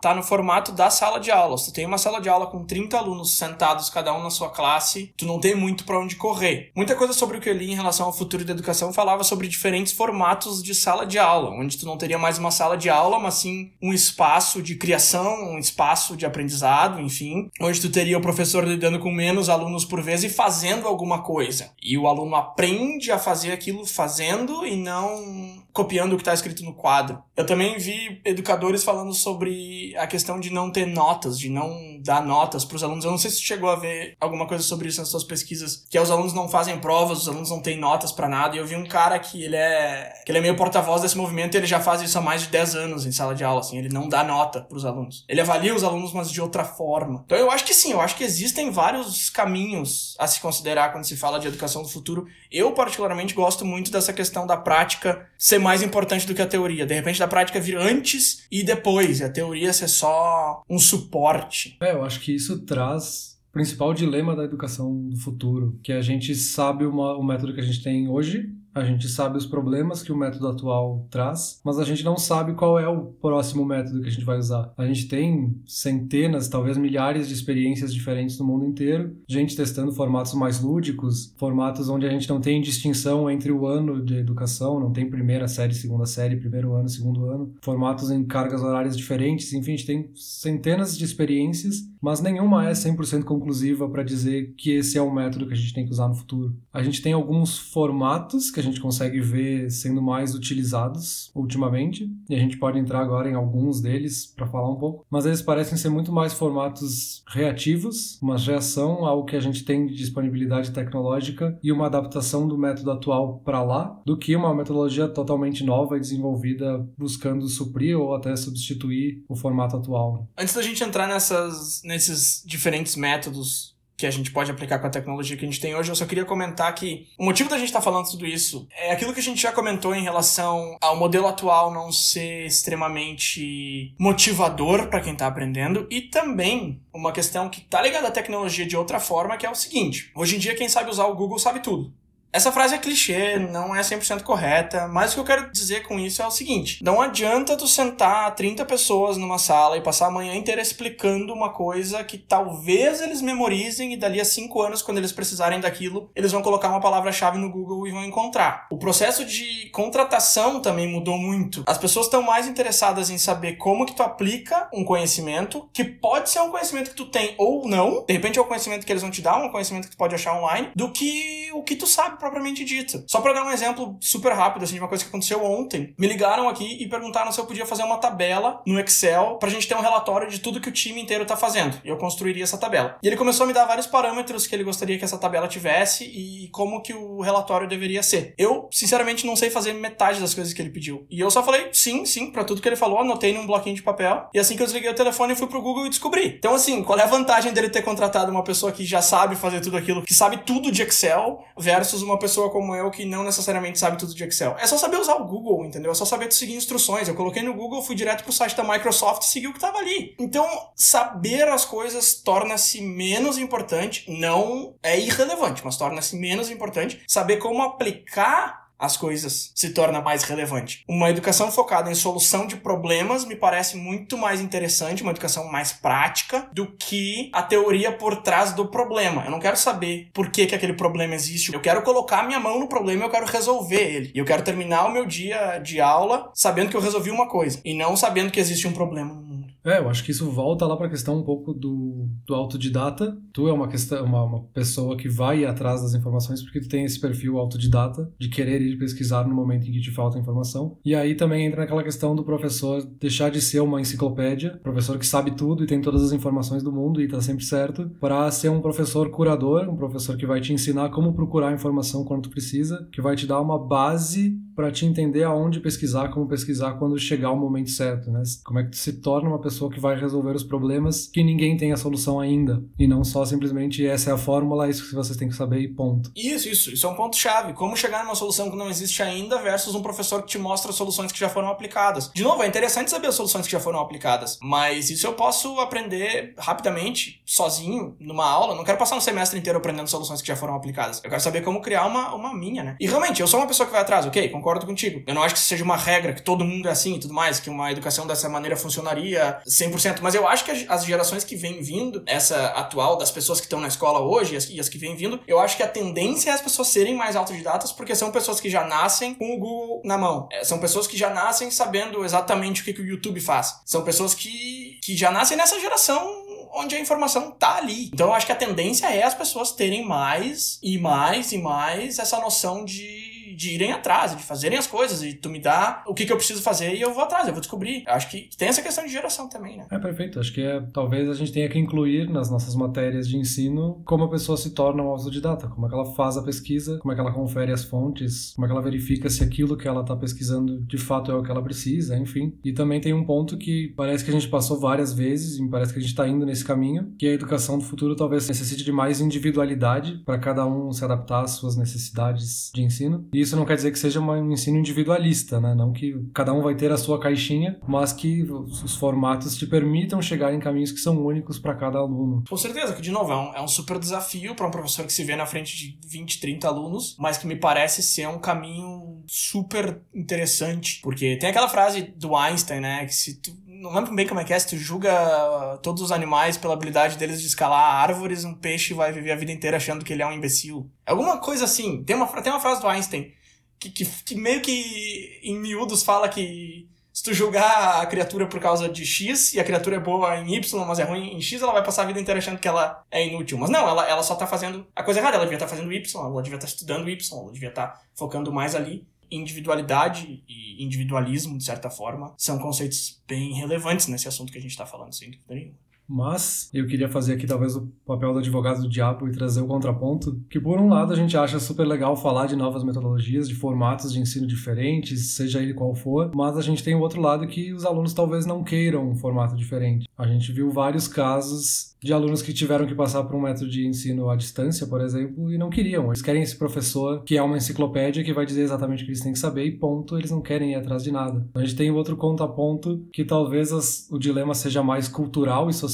tá no formato da sala de aula. Se tu tem uma sala de aula com 30 alunos sentados, cada um na sua classe, tu não tem muito para onde correr. Muita coisa sobre o que eu li em relação ao futuro da educação falava sobre diferentes formatos de sala de aula, onde tu não teria mais uma sala de aula, mas sim um espaço de criação, um espaço de aprendizado, enfim, onde tu teria o professor lidando com menos alunos por vez e fazendo alguma coisa. E o aluno aprende a fazer aquilo fazendo e não copiando o que está escrito no quadro. Eu também vi educadores falando sobre a questão de não ter notas, de não dar notas para os alunos. Eu não sei se chegou a ver alguma coisa sobre isso nas suas pesquisas, que é os alunos não fazem provas, os alunos não têm notas para nada. E eu vi um cara que ele é que ele é meio porta-voz desse movimento, e ele já faz isso há mais de 10 anos em sala de aula, assim, ele não dá nota para os alunos. Ele avalia os alunos, mas de outra forma. Então eu acho que sim, eu acho que existem vários caminhos a se considerar quando se fala de educação do futuro. Eu particularmente gosto muito dessa questão da prática ser mais importante do que a teoria. De repente, da prática vir antes e depois, e a teoria ser só um suporte. É, eu acho que isso traz o principal dilema da educação do futuro, que a gente sabe uma, o método que a gente tem hoje, a gente sabe os problemas que o método atual traz, mas a gente não sabe qual é o próximo método que a gente vai usar. A gente tem centenas, talvez milhares de experiências diferentes no mundo inteiro, gente testando formatos mais lúdicos, formatos onde a gente não tem distinção entre o ano de educação, não tem primeira série, segunda série, primeiro ano, segundo ano, formatos em cargas horárias diferentes, enfim, a gente tem centenas de experiências, mas nenhuma é 100% conclusiva para dizer que esse é o método que a gente tem que usar no futuro. A gente tem alguns formatos que a gente consegue ver sendo mais utilizados ultimamente, e a gente pode entrar agora em alguns deles para falar um pouco, mas eles parecem ser muito mais formatos reativos, uma reação ao que a gente tem de disponibilidade tecnológica e uma adaptação do método atual para lá, do que uma metodologia totalmente nova e desenvolvida buscando suprir ou até substituir o formato atual. Antes da gente entrar nessas, nesses diferentes métodos que a gente pode aplicar com a tecnologia que a gente tem hoje, eu só queria comentar que o motivo da gente estar tá falando tudo isso é aquilo que a gente já comentou em relação ao modelo atual não ser extremamente motivador para quem está aprendendo e também uma questão que tá ligada à tecnologia de outra forma, que é o seguinte: hoje em dia quem sabe usar o Google sabe tudo. Essa frase é clichê, não é 100% correta, mas o que eu quero dizer com isso é o seguinte: não adianta tu sentar 30 pessoas numa sala e passar a manhã inteira explicando uma coisa que talvez eles memorizem e dali a 5 anos, quando eles precisarem daquilo, eles vão colocar uma palavra-chave no Google e vão encontrar. O processo de contratação também mudou muito. As pessoas estão mais interessadas em saber como que tu aplica um conhecimento, que pode ser um conhecimento que tu tem ou não, de repente é o conhecimento que eles vão te dar, um conhecimento que tu pode achar online, do que o que tu sabe propriamente dita. Só para dar um exemplo super rápido, assim, de uma coisa que aconteceu ontem. Me ligaram aqui e perguntaram se eu podia fazer uma tabela no Excel pra gente ter um relatório de tudo que o time inteiro tá fazendo. E eu construiria essa tabela. E ele começou a me dar vários parâmetros que ele gostaria que essa tabela tivesse e como que o relatório deveria ser. Eu, sinceramente, não sei fazer metade das coisas que ele pediu. E eu só falei sim, sim, para tudo que ele falou, anotei num bloquinho de papel. E assim que eu desliguei o telefone, fui pro Google e descobri. Então, assim, qual é a vantagem dele ter contratado uma pessoa que já sabe fazer tudo aquilo, que sabe tudo de Excel, versus uma uma pessoa como eu que não necessariamente sabe tudo de Excel. É só saber usar o Google, entendeu? É só saber seguir instruções. Eu coloquei no Google, fui direto pro site da Microsoft e segui o que estava ali. Então, saber as coisas torna-se menos importante, não é irrelevante, mas torna-se menos importante. Saber como aplicar as coisas se torna mais relevante. Uma educação focada em solução de problemas me parece muito mais interessante, uma educação mais prática, do que a teoria por trás do problema. Eu não quero saber por que, que aquele problema existe. Eu quero colocar minha mão no problema e eu quero resolver ele. E eu quero terminar o meu dia de aula sabendo que eu resolvi uma coisa e não sabendo que existe um problema no mundo. É, eu acho que isso volta lá para a questão um pouco do, do autodidata. Tu é uma, questão, uma, uma pessoa que vai atrás das informações porque tu tem esse perfil autodidata de querer ir pesquisar no momento em que te falta informação. E aí também entra naquela questão do professor deixar de ser uma enciclopédia, professor que sabe tudo e tem todas as informações do mundo e está sempre certo, para ser um professor curador, um professor que vai te ensinar como procurar informação quando tu precisa, que vai te dar uma base para te entender aonde pesquisar, como pesquisar quando chegar o momento certo, né? Como é que tu se torna uma pessoa que vai resolver os problemas que ninguém tem a solução ainda e não só simplesmente essa é a fórmula, isso que vocês têm que saber e ponto. Isso, isso, isso é um ponto chave. Como chegar numa solução que não existe ainda versus um professor que te mostra soluções que já foram aplicadas. De novo, é interessante saber as soluções que já foram aplicadas, mas isso eu posso aprender rapidamente, sozinho, numa aula. Não quero passar um semestre inteiro aprendendo soluções que já foram aplicadas. Eu quero saber como criar uma, uma minha, né? E realmente, eu sou uma pessoa que vai atrás, ok? Concordo contigo. Eu não acho que seja uma regra, que todo mundo é assim e tudo mais, que uma educação dessa maneira funcionaria 100%, mas eu acho que as gerações que vêm vindo, essa atual, das pessoas que estão na escola hoje e as, que vêm vindo, eu acho que a tendência é as pessoas serem mais autodidatas porque são pessoas que já nascem com o Google na mão. É, são pessoas que já nascem sabendo exatamente o que, que o YouTube faz. São pessoas que, que já nascem nessa geração onde a informação tá ali. Então eu acho que a tendência é as pessoas terem mais e mais e mais essa noção de de irem atrás, de fazerem as coisas, e tu me dá o que, que eu preciso fazer e eu vou atrás, eu vou descobrir. Eu acho que tem essa questão de geração também, né? É perfeito. Acho que é, talvez a gente tenha que incluir nas nossas matérias de ensino como a pessoa se torna um autodidata, como é que ela faz a pesquisa, como é que ela confere as fontes, como é que ela verifica se aquilo que ela está pesquisando de fato é o que ela precisa, enfim. E também tem um ponto que parece que a gente passou várias vezes, e parece que a gente está indo nesse caminho, que a educação do futuro talvez necessite de mais individualidade para cada um se adaptar às suas necessidades de ensino. E isso não quer dizer que seja um ensino individualista, né? Não que cada um vai ter a sua caixinha, mas que os formatos te permitam chegar em caminhos que são únicos para cada aluno. Com certeza, que de novo é um, é um super desafio para um professor que se vê na frente de 20, 30 alunos, mas que me parece ser um caminho super interessante, porque tem aquela frase do Einstein, né, que se tu não lembro bem como é que é, se tu julga todos os animais pela habilidade deles de escalar árvores, um peixe vai viver a vida inteira achando que ele é um imbecil. Alguma coisa assim. Tem uma, tem uma frase do Einstein que, que, que meio que em miúdos fala que se tu julgar a criatura por causa de X e a criatura é boa em Y, mas é ruim em X, ela vai passar a vida inteira achando que ela é inútil. Mas não, ela, ela só tá fazendo a coisa errada. Ela devia estar tá fazendo Y, ela devia estar tá estudando Y, ela devia estar tá focando mais ali. Individualidade e individualismo, de certa forma, são conceitos bem relevantes nesse assunto que a gente está falando, sem dúvida nenhuma. Mas eu queria fazer aqui talvez o papel do advogado do diabo e trazer o contraponto, que por um lado a gente acha super legal falar de novas metodologias, de formatos de ensino diferentes, seja ele qual for, mas a gente tem o outro lado que os alunos talvez não queiram um formato diferente. A gente viu vários casos de alunos que tiveram que passar por um método de ensino à distância, por exemplo, e não queriam. Eles querem esse professor que é uma enciclopédia que vai dizer exatamente o que eles têm que saber e ponto, eles não querem ir atrás de nada. A gente tem outro contraponto que talvez as, o dilema seja mais cultural e social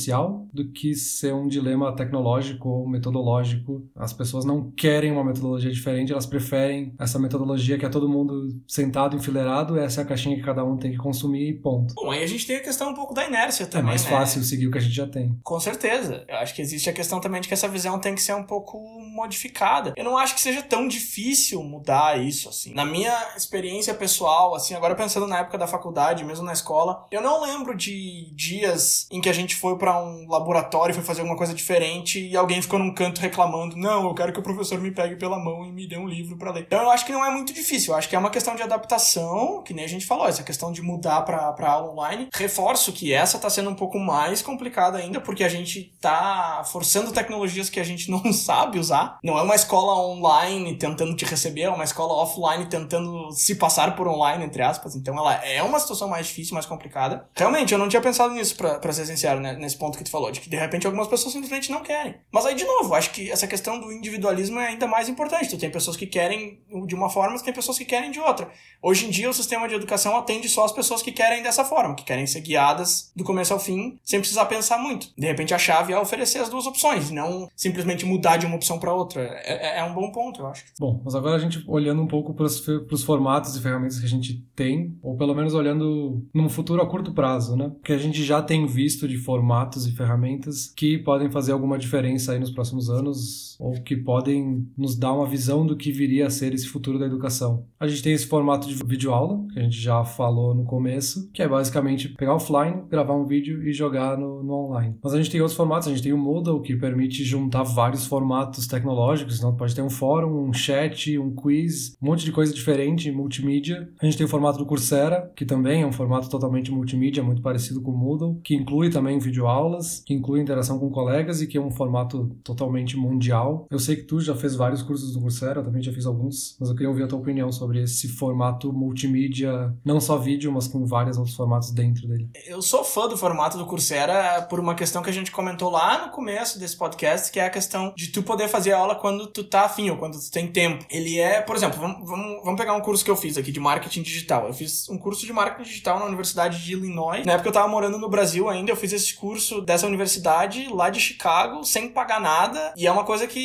do que ser um dilema tecnológico ou metodológico. As pessoas não querem uma metodologia diferente, elas preferem essa metodologia que é todo mundo sentado, enfileirado, essa é a caixinha que cada um tem que consumir e ponto. Bom, aí a gente tem a questão um pouco da inércia também, É mais né? fácil seguir o que a gente já tem. Com certeza certeza. Eu acho que existe a questão também de que essa visão tem que ser um pouco modificada. Eu não acho que seja tão difícil mudar isso, assim. Na minha experiência pessoal, assim, agora pensando na época da faculdade, mesmo na escola, eu não lembro de dias em que a gente foi para um laboratório, foi fazer alguma coisa diferente e alguém ficou num canto reclamando: não, eu quero que o professor me pegue pela mão e me dê um livro para ler. Então eu acho que não é muito difícil. Eu acho que é uma questão de adaptação, que nem a gente falou, essa questão de mudar para aula online. Reforço que essa tá sendo um pouco mais complicada ainda, porque a gente tá forçando tecnologias que a gente [laughs] não sabe usar. Não é uma escola online tentando te receber, é uma escola offline tentando se passar por online, entre aspas. Então ela é uma situação mais difícil, mais complicada. Realmente, eu não tinha pensado nisso, pra ser sincero, né? nesse ponto que tu falou, de que de repente algumas pessoas simplesmente não querem. Mas aí, de novo, acho que essa questão do individualismo é ainda mais importante. Tu tem pessoas que querem de uma forma, tu tem pessoas que querem de outra. Hoje em dia, o sistema de educação atende só as pessoas que querem dessa forma, que querem ser guiadas do começo ao fim, sem precisar pensar muito. De repente, achar chave é oferecer as duas opções, não simplesmente mudar de uma opção para outra. É, é, é, um bom ponto, eu acho. Bom, mas agora a gente olhando um pouco para os formatos e ferramentas que a gente tem, ou pelo menos olhando num futuro a curto prazo, né? Que a gente já tem visto de formatos e ferramentas que podem fazer alguma diferença aí nos próximos anos, ou que podem nos dar uma visão do que viria a ser esse futuro da educação. A gente tem esse formato de videoaula, que a gente já falou no começo, que é basicamente pegar offline, gravar um vídeo e jogar no, no online. Mas a gente tem outros formatos. A gente tem o Moodle, que permite juntar vários formatos tecnológicos. Então, pode ter um fórum, um chat, um quiz, um monte de coisa diferente, multimídia. A gente tem o formato do Coursera, que também é um formato totalmente multimídia, muito parecido com o Moodle, que inclui também vídeo aulas, que inclui interação com colegas e que é um formato totalmente mundial. Eu sei que tu já fez vários cursos do Coursera, eu também já fiz alguns, mas eu queria ouvir a tua opinião sobre esse formato multimídia, não só vídeo, mas com vários outros formatos dentro dele. Eu sou fã do formato do Coursera por uma questão que a gente comentou lá no começo desse podcast, que é a questão de tu poder fazer aula quando tu tá afim ou quando tu tem tempo. Ele é, por exemplo, vamos, vamos, vamos pegar um curso que eu fiz aqui de marketing digital. Eu fiz um curso de marketing digital na Universidade de Illinois. Na época eu tava morando no Brasil ainda, eu fiz esse curso dessa universidade lá de Chicago, sem pagar nada. E é uma coisa que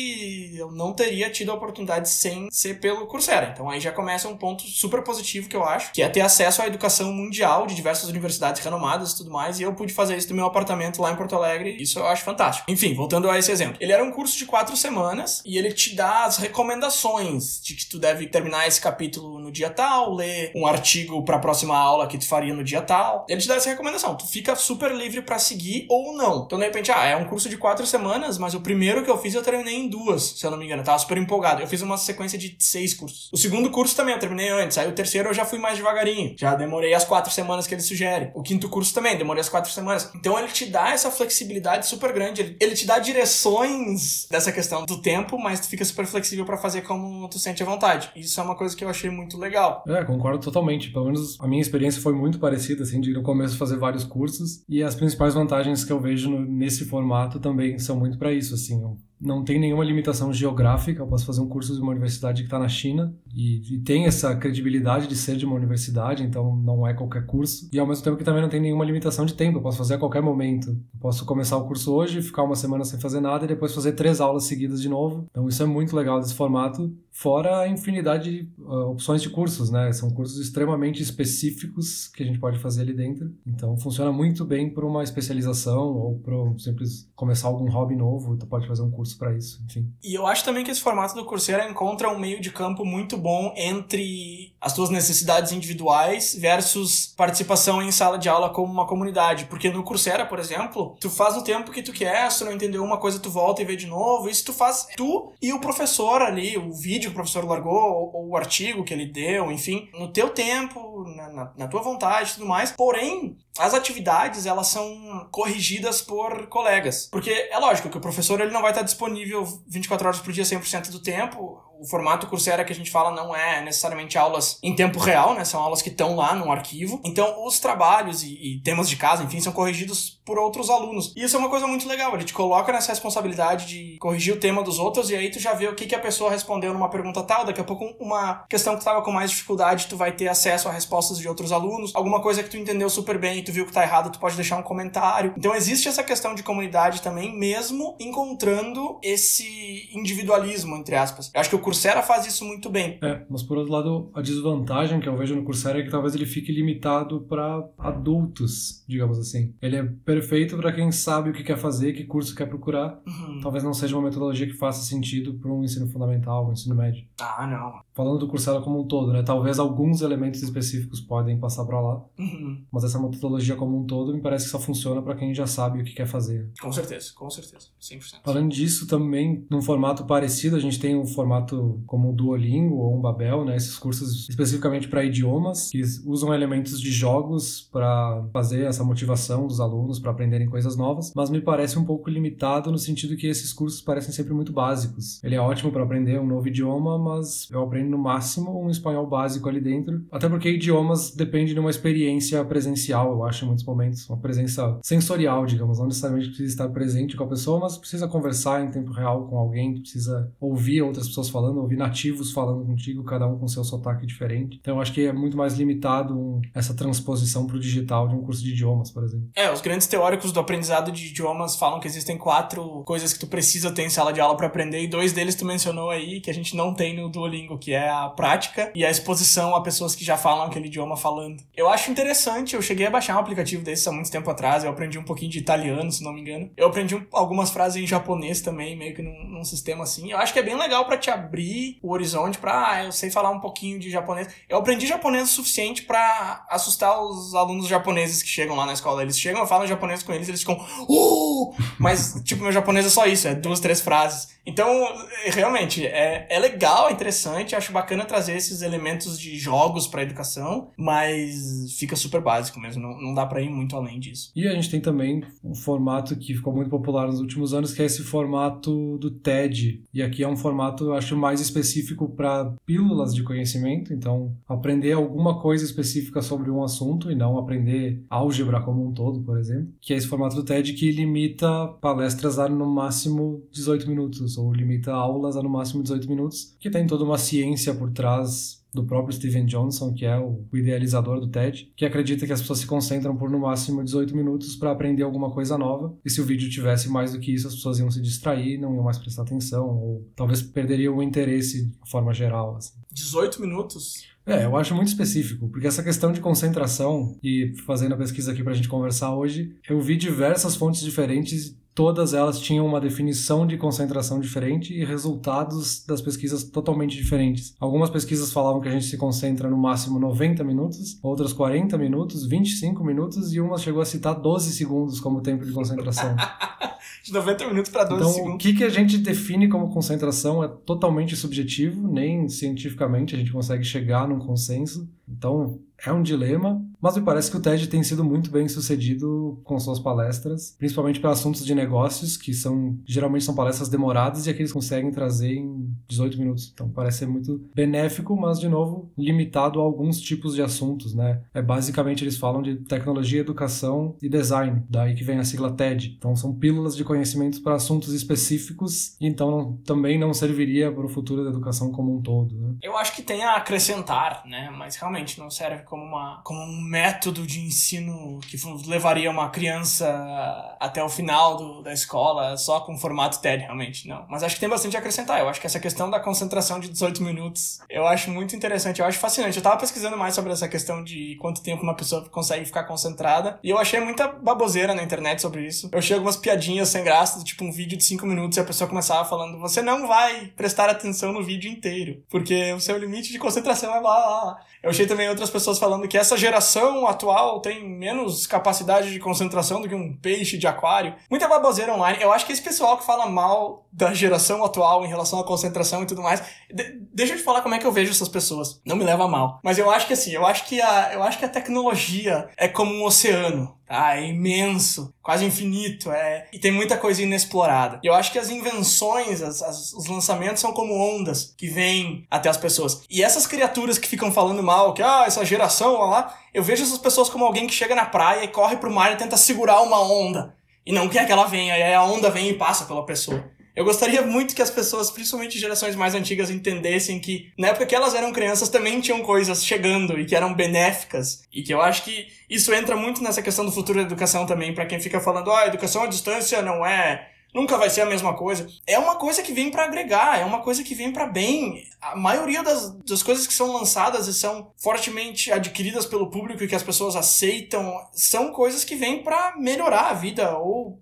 eu não teria tido a oportunidade sem ser pelo Coursera. Então aí já começa um ponto super positivo que eu acho, que é ter acesso à educação mundial de diversas universidades renomadas e tudo mais. E eu pude fazer isso do meu apartamento lá em Porto Alegre. Isso eu acho fantástico. Enfim, voltando a esse exemplo. Ele era um curso de quatro semanas e ele te dá as recomendações de que tu deve terminar esse capítulo no dia tal, ler um artigo para a próxima aula que tu faria no dia tal. Ele te dá essa recomendação. Tu fica super livre para seguir ou não. Então, de repente, ah, é um curso de quatro semanas, mas o primeiro que eu fiz eu terminei em duas, se eu não me engano. Eu tava super empolgado. Eu fiz uma sequência de seis cursos. O segundo curso também eu terminei antes. Aí o terceiro eu já fui mais devagarinho. Já demorei as quatro semanas que ele sugere. O quinto curso também, demorei as quatro semanas. Então ele te dá essa flexibilidade super grande. Ele, ele te dá direções dessa questão do tempo, mas tu fica super flexível para fazer como tu sente à vontade. Isso é uma coisa que eu achei muito legal. É, concordo totalmente. Pelo menos a minha experiência foi muito parecida, assim, de no começo fazer vários cursos. E as principais vantagens que eu vejo no, nesse formato também são muito para isso, assim. Não tem nenhuma limitação geográfica. Eu posso fazer um curso de uma universidade que está na China e, e, tem essa credibilidade de ser de uma universidade, então não é qualquer curso. E ao mesmo tempo que também não tem nenhuma limitação de tempo. Eu posso fazer a qualquer momento. Eu posso começar o curso hoje, ficar uma semana sem fazer nada e depois fazer três aulas seguidas de novo. Então isso é muito legal desse formato. Fora a infinidade de uh, opções de cursos, né? São cursos extremamente específicos que a gente pode fazer ali dentro. Então funciona muito bem para uma especialização ou para simples começar algum hobby novo. Tu pode fazer um curso para isso, enfim. E eu acho também que esse formato do Coursera encontra um meio de campo muito bom entre as tuas necessidades individuais versus participação em sala de aula como uma comunidade. Porque no Coursera, por exemplo, tu faz o tempo que tu quer, se tu não entendeu uma coisa, tu volta e vê de novo. Isso tu faz tu e o professor ali, o vídeo que o professor largou, ou, o artigo que ele deu, enfim, no teu tempo, na, na, na tua vontade e tudo mais. Porém, as atividades, elas são corrigidas por colegas. Porque é lógico que o professor ele não vai estar disponível 24 horas por dia, 100% do tempo o formato Coursera que a gente fala não é necessariamente aulas em tempo real, né? São aulas que estão lá no arquivo. Então, os trabalhos e, e, temas de casa, enfim, são corrigidos por outros alunos. E isso é uma coisa muito legal. Ele te coloca nessa responsabilidade de corrigir o tema dos outros e aí tu já vê o que, que a pessoa respondeu numa pergunta tal. Daqui a pouco, uma questão que tu tava com mais dificuldade, tu vai ter acesso a respostas de outros alunos. Alguma coisa que tu entendeu super bem tu viu que tá errado, tu pode deixar um comentário. Então, existe essa questão de comunidade também, mesmo encontrando esse individualismo, entre aspas. Eu acho que o Coursera faz isso muito bem. É, mas por outro lado, a desvantagem que eu vejo no Coursera é que talvez ele fique limitado para adultos, digamos assim. Ele é perfeito para quem sabe o que quer fazer, que curso quer procurar. Uhum. Talvez não seja uma metodologia que faça sentido para um ensino fundamental, um ensino médio. Ah, não. Falando do Coursera como um todo, né? Talvez alguns elementos específicos podem passar para lá, uhum. mas essa metodologia como um todo me parece que só funciona para quem já sabe o que quer fazer. Com certeza, com certeza, 100%. Além disso, também num formato parecido, a gente tem um formato como o Duolingo ou um Babel, né? Esses cursos especificamente para idiomas, que usam elementos de jogos para fazer essa motivação dos alunos para aprenderem coisas novas, mas me parece um pouco limitado no sentido que esses cursos parecem sempre muito básicos. Ele é ótimo para aprender um novo idioma, mas eu aprendo no máximo um espanhol básico ali dentro, até porque idiomas depende de uma experiência presencial, eu acho em muitos momentos, uma presença sensorial, digamos, não necessariamente precisa estar presente com a pessoa, mas precisa conversar em tempo real com alguém, precisa ouvir outras pessoas falando ouvir nativos falando contigo, cada um com seu sotaque diferente. Então eu acho que é muito mais limitado um, essa transposição para o digital de um curso de idiomas, por exemplo. É, os grandes teóricos do aprendizado de idiomas falam que existem quatro coisas que tu precisa ter em sala de aula para aprender, e dois deles tu mencionou aí que a gente não tem no Duolingo, que é a prática e a exposição a pessoas que já falam aquele idioma falando. Eu acho interessante, eu cheguei a baixar um aplicativo desses há muito tempo atrás, eu aprendi um pouquinho de italiano, se não me engano. Eu aprendi um, algumas frases em japonês também, meio que num, num sistema assim. Eu acho que é bem legal para te abrir o horizonte pra, ah, eu sei falar um pouquinho de japonês. Eu aprendi japonês o suficiente para assustar os alunos japoneses que chegam lá na escola. Eles chegam, eu falo japonês com eles, eles ficam, uh! Mas, [laughs] tipo, meu japonês é só isso, é duas, três frases. Então, realmente, é, é legal, é interessante, acho bacana trazer esses elementos de jogos pra educação, mas fica super básico mesmo, não, não dá pra ir muito além disso. E a gente tem também um formato que ficou muito popular nos últimos anos, que é esse formato do TED. E aqui é um formato, eu acho, mais específico para pílulas de conhecimento, então aprender alguma coisa específica sobre um assunto e não aprender álgebra como um todo, por exemplo, que é esse formato do TED que limita palestras a no máximo 18 minutos, ou limita aulas a no máximo 18 minutos, que tem toda uma ciência por trás do próprio Steven Johnson, que é o idealizador do TED, que acredita que as pessoas se concentram por no máximo 18 minutos para aprender alguma coisa nova. E se o vídeo tivesse mais do que isso, as pessoas iam se distrair, não iam mais prestar atenção, ou talvez perderiam o interesse de forma geral. Assim. 18 minutos? É, eu acho muito específico, porque essa questão de concentração, e fazendo a pesquisa aqui para a gente conversar hoje, eu vi diversas fontes diferentes todas elas tinham uma definição de concentração diferente e resultados das pesquisas totalmente diferentes. Algumas pesquisas falavam que a gente se concentra no máximo 90 minutos, outras 40 minutos, 25 minutos e uma chegou a citar 12 segundos como tempo de concentração. [laughs] de 90 minutos para 12 então, segundos. O que, que a gente define como concentração é totalmente subjetivo, nem cientificamente a gente consegue chegar num consenso. Então, é um dilema, mas me parece que o TED tem sido muito bem sucedido com suas palestras, principalmente para assuntos de negócios, que são geralmente são palestras demoradas e aqui eles conseguem trazer em 18 minutos. Então parece ser muito benéfico, mas de novo limitado a alguns tipos de assuntos, né? É basicamente eles falam de tecnologia, educação e design, daí que vem a sigla TED. Então são pílulas de conhecimentos para assuntos específicos, então não, também não serviria para o futuro da educação como um todo. Né? Eu acho que tem a acrescentar, né? Mas realmente não serve como, uma, como um método de ensino que levaria uma criança até o final do, da escola só com formato TED, realmente, não. Mas acho que tem bastante a acrescentar. Eu acho que essa questão da concentração de 18 minutos, eu acho muito interessante, eu acho fascinante. Eu tava pesquisando mais sobre essa questão de quanto tempo uma pessoa consegue ficar concentrada, e eu achei muita baboseira na internet sobre isso. Eu achei algumas piadinhas sem graça, tipo um vídeo de 5 minutos e a pessoa começava falando: você não vai prestar atenção no vídeo inteiro, porque o seu limite de concentração é lá, lá, lá. Eu achei também outras pessoas falando que essa geração atual tem menos capacidade de concentração do que um peixe de aquário. Muita baboseira online. Eu acho que esse pessoal que fala mal da geração atual em relação à concentração e tudo mais, de deixa eu te falar como é que eu vejo essas pessoas. Não me leva a mal. Mas eu acho que assim, eu acho que a, eu acho que a tecnologia é como um oceano tá? É imenso, quase infinito, é... e tem muita coisa inexplorada. E eu acho que as invenções, as, as, os lançamentos são como ondas que vêm até as pessoas. E essas criaturas que ficam falando mal, que, ah, essa geração, ó lá, eu vejo essas pessoas como alguém que chega na praia e corre pro mar e tenta segurar uma onda. E não quer que ela venha, e aí a onda vem e passa pela pessoa. Eu gostaria [laughs] muito que as pessoas, principalmente gerações mais antigas, entendessem que na época que elas eram crianças também tinham coisas chegando e que eram benéficas. E que eu acho que isso entra muito nessa questão do futuro da educação também, para quem fica falando, ah, educação à distância não é nunca vai ser a mesma coisa. É uma coisa que vem para agregar, é uma coisa que vem para bem. A maioria das, das coisas que são lançadas e são fortemente adquiridas pelo público e que as pessoas aceitam são coisas que vêm para melhorar a vida ou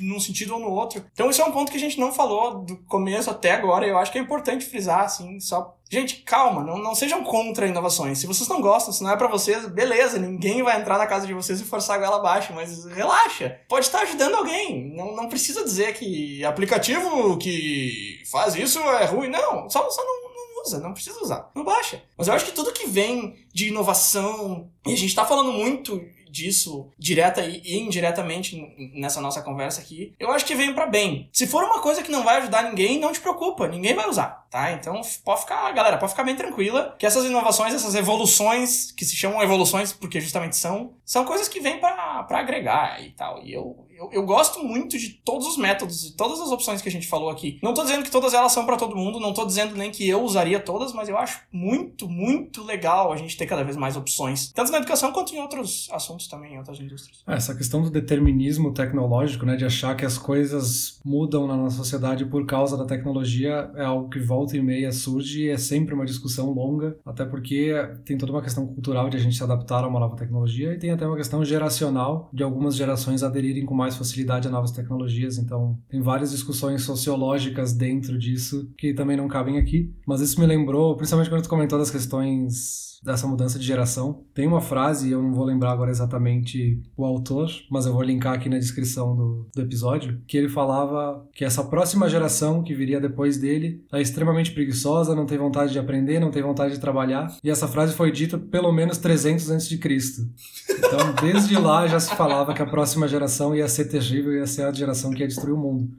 num sentido ou no outro. Então esse é um ponto que a gente não falou do começo até agora e eu acho que é importante frisar assim, só Gente, calma, não, não sejam contra inovações. Se vocês não gostam, se não é para vocês, beleza, ninguém vai entrar na casa de vocês e forçar a goela abaixo, mas relaxa. Pode estar ajudando alguém. Não, não precisa dizer que aplicativo que faz isso é ruim. Não, só, só não, não usa, não precisa usar. Não baixa. Mas eu acho que tudo que vem de inovação, e a gente tá falando muito disso, direta e indiretamente nessa nossa conversa aqui, eu acho que vem para bem. Se for uma coisa que não vai ajudar ninguém, não te preocupa, ninguém vai usar, tá? Então pode ficar, galera, pode ficar bem tranquila que essas inovações, essas evoluções, que se chamam evoluções porque justamente são, são coisas que vêm para agregar e tal. E eu, eu, eu gosto muito de todos os métodos e todas as opções que a gente falou aqui. Não tô dizendo que todas elas são para todo mundo, não tô dizendo nem que eu usaria todas, mas eu acho muito, muito legal a gente ter cada vez mais opções, tanto na educação quanto em outros assuntos também em outras indústrias. Ah, essa questão do determinismo tecnológico, né, de achar que as coisas mudam na nossa sociedade por causa da tecnologia, é algo que volta e meia surge é sempre uma discussão longa, até porque tem toda uma questão cultural de a gente se adaptar a uma nova tecnologia e tem até uma questão geracional de algumas gerações aderirem com mais facilidade a novas tecnologias. Então, tem várias discussões sociológicas dentro disso que também não cabem aqui. Mas isso me lembrou, principalmente quando tu comentou das questões dessa mudança de geração. Tem uma frase, eu não vou lembrar agora exatamente o autor, mas eu vou linkar aqui na descrição do, do episódio, que ele falava que essa próxima geração que viria depois dele é extremamente preguiçosa, não tem vontade de aprender, não tem vontade de trabalhar. E essa frase foi dita pelo menos 300 antes de Cristo. Então, desde lá já se falava que a próxima geração ia ser terrível, ia ser a geração que ia destruir o mundo.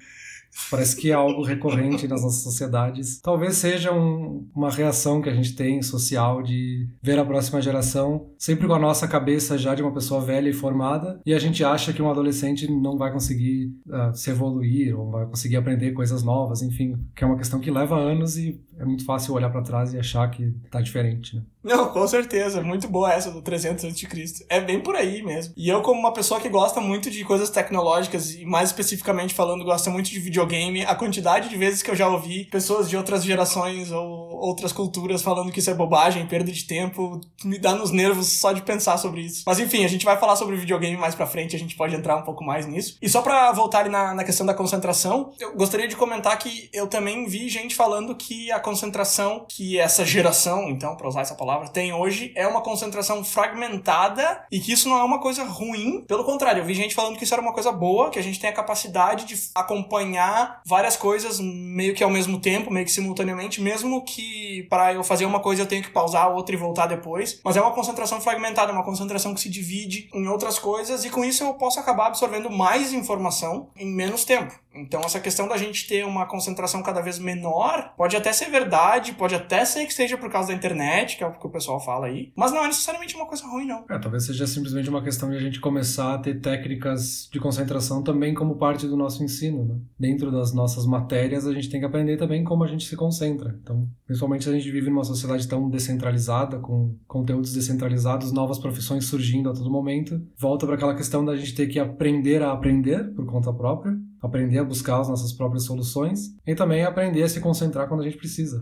Parece que é algo recorrente nas nossas sociedades. Talvez seja um, uma reação que a gente tem social de ver a próxima geração sempre com a nossa cabeça já de uma pessoa velha e formada e a gente acha que um adolescente não vai conseguir uh, se evoluir ou vai conseguir aprender coisas novas, enfim, que é uma questão que leva anos e é muito fácil olhar para trás e achar que tá diferente, né? Não, com certeza. Muito boa essa do 300 a.C. É bem por aí mesmo. E eu, como uma pessoa que gosta muito de coisas tecnológicas e mais especificamente falando, gosta muito de videogame, a quantidade de vezes que eu já ouvi pessoas de outras gerações ou outras culturas falando que isso é bobagem, perda de tempo, me dá nos nervos só de pensar sobre isso. Mas enfim, a gente vai falar sobre videogame mais pra frente, a gente pode entrar um pouco mais nisso. E só pra voltar na, na questão da concentração, eu gostaria de comentar que eu também vi gente falando que a concentração que essa geração, então, para usar essa palavra, tem hoje é uma concentração fragmentada e que isso não é uma coisa ruim. Pelo contrário, eu vi gente falando que isso era uma coisa boa, que a gente tem a capacidade de acompanhar várias coisas meio que ao mesmo tempo, meio que simultaneamente, mesmo que para eu fazer uma coisa eu tenho que pausar a outra e voltar depois. Mas é uma concentração fragmentada, uma concentração que se divide em outras coisas e com isso eu posso acabar absorvendo mais informação em menos tempo. Então, essa questão da gente ter uma concentração cada vez menor pode até ser verdade, pode até ser que seja por causa da internet, que é o que o pessoal fala aí, mas não é necessariamente uma coisa ruim, não. É, talvez seja simplesmente uma questão de a gente começar a ter técnicas de concentração também como parte do nosso ensino, né? Dentro das nossas matérias, a gente tem que aprender também como a gente se concentra. Então, principalmente se a gente vive numa sociedade tão descentralizada, com conteúdos descentralizados, novas profissões surgindo a todo momento, volta para aquela questão da gente ter que aprender a aprender por conta própria aprender a buscar as nossas próprias soluções e também aprender a se concentrar quando a gente precisa.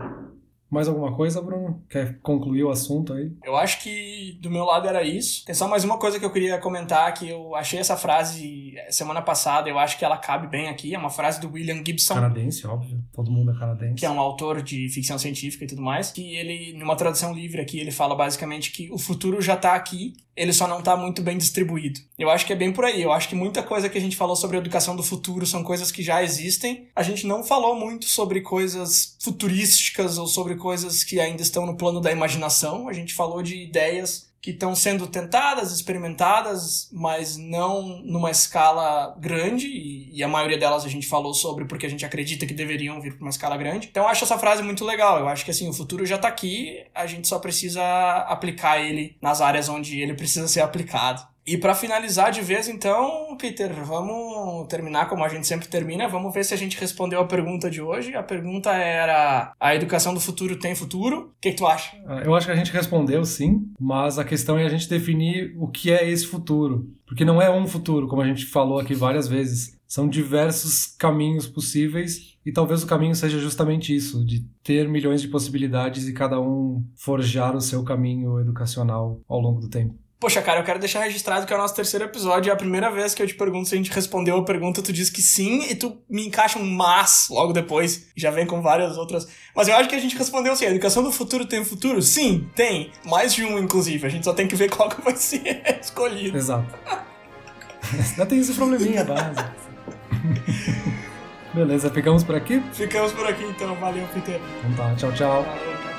Mais alguma coisa, Bruno? Quer concluir o assunto aí? Eu acho que do meu lado era isso. Tem só mais uma coisa que eu queria comentar, que eu achei essa frase semana passada, eu acho que ela cabe bem aqui. É uma frase do William Gibson. Canadense, óbvio. Todo mundo é canadense. Que é um autor de ficção científica e tudo mais. Que ele, numa tradução livre aqui, ele fala basicamente que o futuro já está aqui ele só não está muito bem distribuído. Eu acho que é bem por aí. Eu acho que muita coisa que a gente falou sobre a educação do futuro são coisas que já existem. A gente não falou muito sobre coisas futurísticas ou sobre coisas que ainda estão no plano da imaginação. A gente falou de ideias que estão sendo tentadas, experimentadas, mas não numa escala grande, e, e, a maioria delas a gente falou sobre porque a gente acredita que deveriam vir para uma escala grande. Então eu acho essa frase muito legal. Eu acho que assim, o futuro já está aqui, a gente só precisa aplicar ele nas áreas onde ele precisa ser aplicado. E para finalizar de vez, então, Peter, vamos terminar como a gente sempre termina. Vamos ver se a gente respondeu a pergunta de hoje. A pergunta era: a educação do futuro tem futuro? O que, que tu acha? Ah, eu acho que a gente respondeu sim, mas a questão é a gente definir o que é esse futuro. Porque não é um futuro, como a gente falou aqui várias vezes. São diversos caminhos possíveis e talvez o caminho seja justamente isso, de ter milhões de possibilidades e cada um forjar o seu caminho educacional ao longo do tempo. Poxa, cara, eu quero deixar registrado que é o nosso terceiro episódio. É a primeira vez que eu te pergunto se a gente respondeu a pergunta, tu diz que sim, e tu me encaixa um mas logo depois. Já vem com várias outras. Mas eu acho que a gente respondeu sim. A educação do futuro tem futuro? Sim, tem. Mais de um, inclusive. A gente só tem que ver [laughs] qual que vai ser escolhido. Exato. Ainda tem esse probleminha base. [laughs] Beleza, ficamos por aqui? Ficamos por aqui então. Valeu, Peter. Então tá, tchau, tchau. Valeu, tchau, tchau.